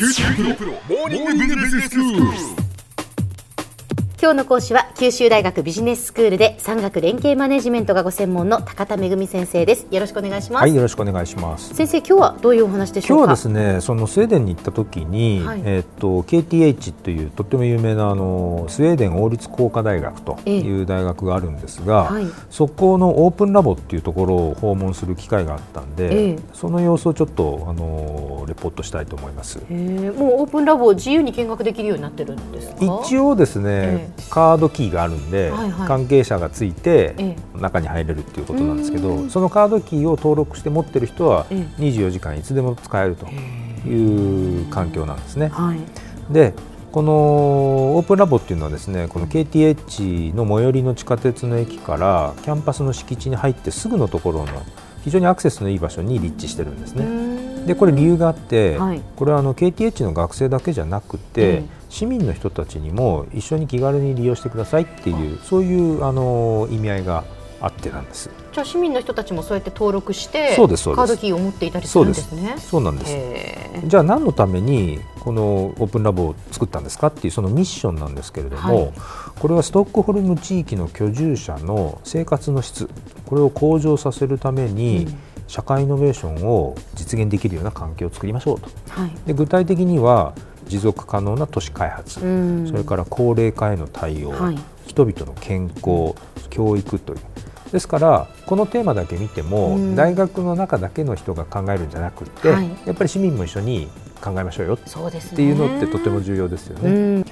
QT プロ,プロモーニングビジネススクール。今日の講師は九州大学ビジネススクールで産学連携マネジメントがご専門の高田恵先生です。よろしくお願いします、はい、よろしくお願いします。先生今日はどういうお話でしょうか？今日はですね、そのスウェーデンに行った時に、はい。えっと KTH というとっても有名なあのスウェーデン王立工科大学という大学があるんですが、はい。そこのオープンラボっていうところを訪問する機会があったんで、ええ。その様子をちょっとあのレポートしたいと思います。へーもうオープンラボを自由に見学できるようになってるんですか？一応ですね、えカードキーがあるんで、はいはい。関係者がついて、え中に入れるっていうことなんですけうどんそのカードキーを登録して持ってる人はえ24時間いつでも使えるという環境なんですね。はい。でこのオープンラボっていうのはですねこの KTH の最寄りの地下鉄の駅からキャンパスの敷地に入ってすぐのところの非常にアクセスのいい場所に立地してるんですね。でこれ理由があって、はい。これはあの KTH の学生だけじゃなくて、ええ市民の人たちにも一緒に気軽に利用してくださいっていうそういうあの意味合いがあってなんです。じゃあ市民の人たちもそうやって登録してカードキーを持っていたりするんですね。そうなんです。じゃあ何のためにこのオープンラボを作ったんですかっていうそのミッションなんですけれども、はい。これはストックホルム地域の居住者の生活の質これを向上させるために、うん社会イノベーションを実現できるような環境を作りましょうと。はい。で具体的には持続可能な都市開発、うん。それから高齢化への対応、はい。人々の健康教育という。ですからこのテーマだけ見ても、うん。大学の中だけの人が考えるんじゃなくて、はい。やっぱり市民も一緒に考えましょうよ。そうですね。っていうのってとても重要ですよね。うん。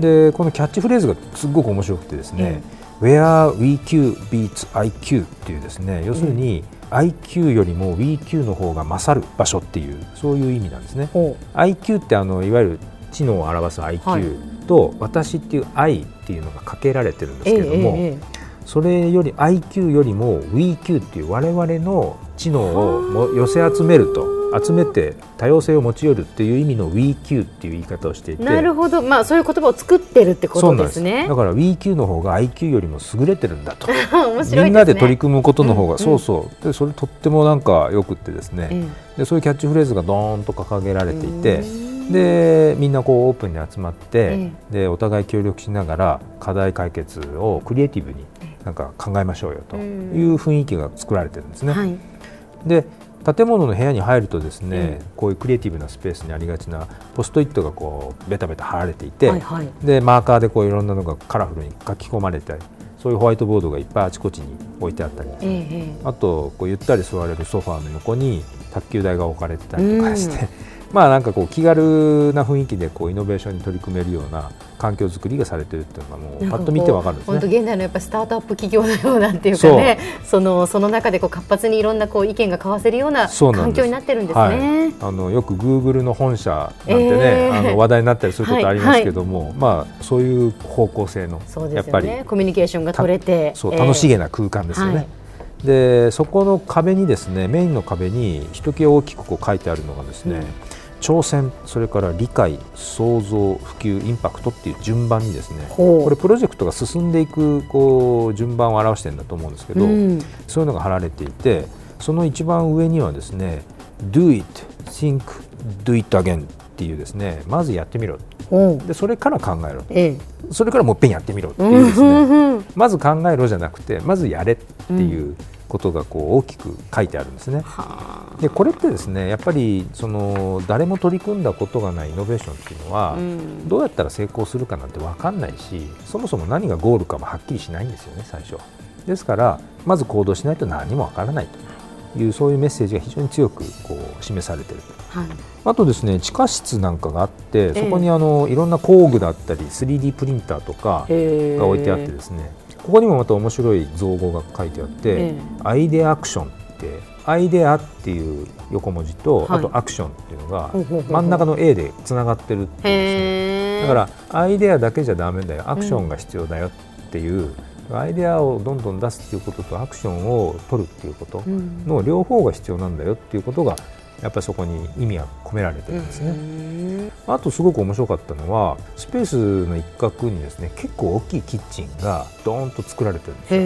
でこのキャッチフレーズがすごく面白くてですね、Where WeQ beats IQ っていうですね要するに IQ よりも WeQ の方が勝る場所っていうそういう意味なんですね。ほ IQ ってあのいわゆる知能を表すはい。IQ と、私っていう I っていうのがかけられてるんですけれども、ええええそれより IQ よりも WeQ っていう我々の知能をも寄せ集めると集めて多様性を持ち寄るっていう意味の WeQ っていう言い方をしていて。なるほど、まあ、そういう言葉を作ってるってことですね。だから WeQ の方が IQ よりも優れてるんだと。面白いね。みんなで取り組むことの方が、うんそうそう。でそれとってもなんかよくってですね、えでそういうキャッチフレーズがドーンと掲げられていて、うん。でみんなこうオープンに集まって、えでお互い協力しながら課題解決をクリエイティブになんか考えましょうよという雰囲気が作られてるんですね。はい。で建物の部屋に入るとですね、えこういうクリエイティブなスペースにありがちなポストイットがこうベタベタ貼られていて、はいはい。でマーカーでこういろんなのがカラフルに書き込まれたりそういうホワイトボードがいっぱいあちこちに置いてあったりえあとこうゆったり座れるソファーの横に卓球台が置かれてたりとかして、まあなんかこう気軽な雰囲気でこうイノベーションに取り組めるような環境づくりがされてるっていうのがもえうパッと見てわかるんです本当ね。現代のやっぱスタートアップ企業のようなっていうかね、そのその中でこう活発にいろんなこう意見が交わせるような環境になってるんですはね。い、あのよくグーグルの本社なんてね、えーあの話題になったりすることありますけども、まあそういう方向性のやっぱり。コミュニケーションが取れて、そうええ楽しげな空間ですよね。はいでそこの壁にですねメインの壁にひときわ大きくこう書いてあるのがですね、うん挑戦それから理解創造普及インパクトっていう順番にですねこれプロジェクトが進んでいくこう順番を表してるんだと思うんですけど、うん。そういうのが貼られていてその一番上にはですね Do it, think, do it again っていうですねまずやってみろ。でそれから考えろ。ええ。それからもう一遍やってみろっていうですね、うん。うんまず考えろじゃなくてまずやれっていうことがこう大きく書いてあるんですね。はあでこれってですねやっぱりその誰も取り組んだことがないイノベーションっていうのは、うんどうやったら成功するかなんて分かんないしそもそも何がゴールかもはっきりしないんですよね最初。ですからまず行動しないと何も分からないというそういうメッセージが非常に強くこう示されていると。はいあとですね地下室なんかがあってえそこにあのいろんな工具だったり 3D プリンターとかが置いてあってですねここにもまた面白い造語が書いてあって、ええ。アイデアアクションってアイデアっていう横文字と、はい。あとアクションっていうのが真ん中の A でつながってるっていうですね。だからアイデアだけじゃダメだよ。アクションが必要だよっていう、アイデアをどんどん出すっていうこととアクションを取るっていうことうん。の両方が必要なんだよっていうことがやっぱりそこに意味が込められてるんですね。うんあとすごく面白かったのはスペースの一角にですね結構大きいキッチンがドーンと作られてるんですよ。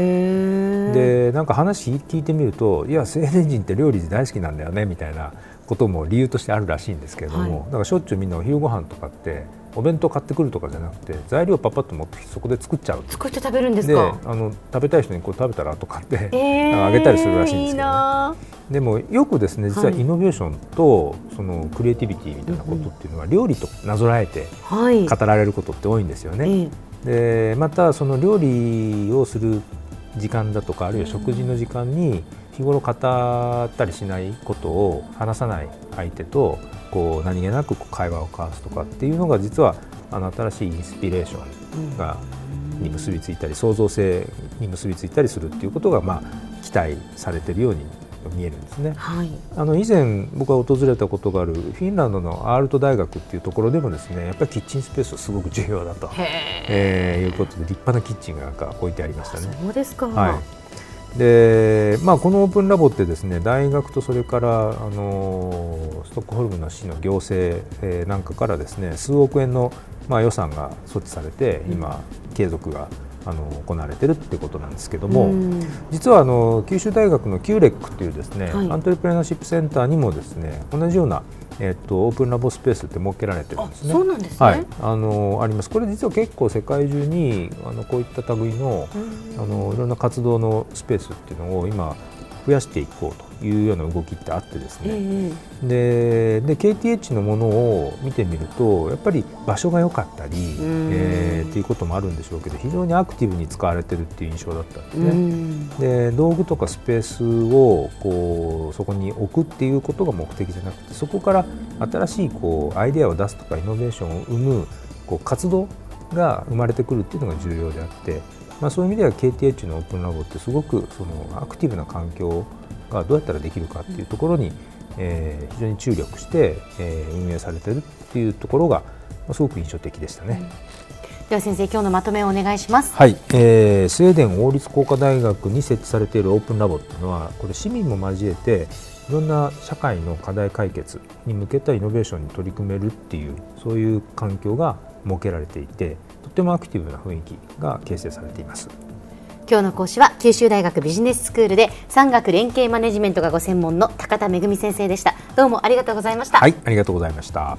でなんか話聞いてみるといやスウェーデン人って料理大好きなんだよねみたいなことも理由としてあるらしいんですけれども、はい、だからしょっちゅうみんなお昼ご飯とかってお弁当買ってくるとかじゃなくて材料パパッと持ってそこで作っちゃう。作って食べるんですか？あの食べたい人にこう食べたらとかって、えー、あげたりするらしいんですけど、ね、でもよくですね実はイノベーションとそのクリエイティビティみたいなことっていうのは料理となぞらえて語られることって多いんですよね。はい、でまたその料理をする時間だとかあるいは食事の時間に日頃語ったりしないことを話さない相手とこう何気なく会話を交わすとかっていうのが実はあの新しいインスピレーションがに結びついたり創造性に結びついたりするっていうことがまあ期待されているように見えるんですね、はい、あの以前僕が訪れたことがあるフィンランドのアールト大学っていうところでもですねやっぱりキッチンスペースすごく重要だと、えー、いうことで立派なキッチンが置いてありましたね。そうですか、はいでまあ、このオープンラボってですね大学とそれからあのストックホルムの市の行政、えー、なんかからですね数億円の、まあ、予算が措置されて今、継続があの行われているってことなんですけども、実はあの九州大学のキューレックっていうですね、はい、アントレプレナーシップセンターにもですね同じようなえっと、オープンラボスペースって設けられてるんですね。そうなんですね。はい、あのあります。これ実は結構世界中にあのこういった類のあのいろんな活動のスペースっていうのを今増やしていこうというような動きってあってですね、えー、でで KTH のものを見てみるとやっぱり場所が良かったり、えー、っていうこともあるんでしょうけど非常にアクティブに使われてるっていう印象だったんですね。で道具とかスペースをこうそこに置くっていうことが目的じゃなくてそこから新しいこうアイデアを出すとかイノベーションを生むこう活動が生まれてくるっていうのが重要であって、まあ、そういう意味では KTH のオープンラボってすごくそのアクティブな環境がどうやったらできるかっていうところに、えー、非常に注力して、えー、運営されてるっていうところがすごく印象的でしたね。では先生今日のまとめをお願いします。はい、えー、スウェーデン王立工科大学に設置されているオープンラボっていうのはこれ市民も交えていろんな社会の課題解決に向けたイノベーションに取り組めるっていうそういう環境が設けられていてとてもアクティブな雰囲気が形成されています。今日の講師は九州大学ビジネススクールで産学連携マネジメントがご専門の高田恵先生でした。どうもありがとうございました。はいありがとうございました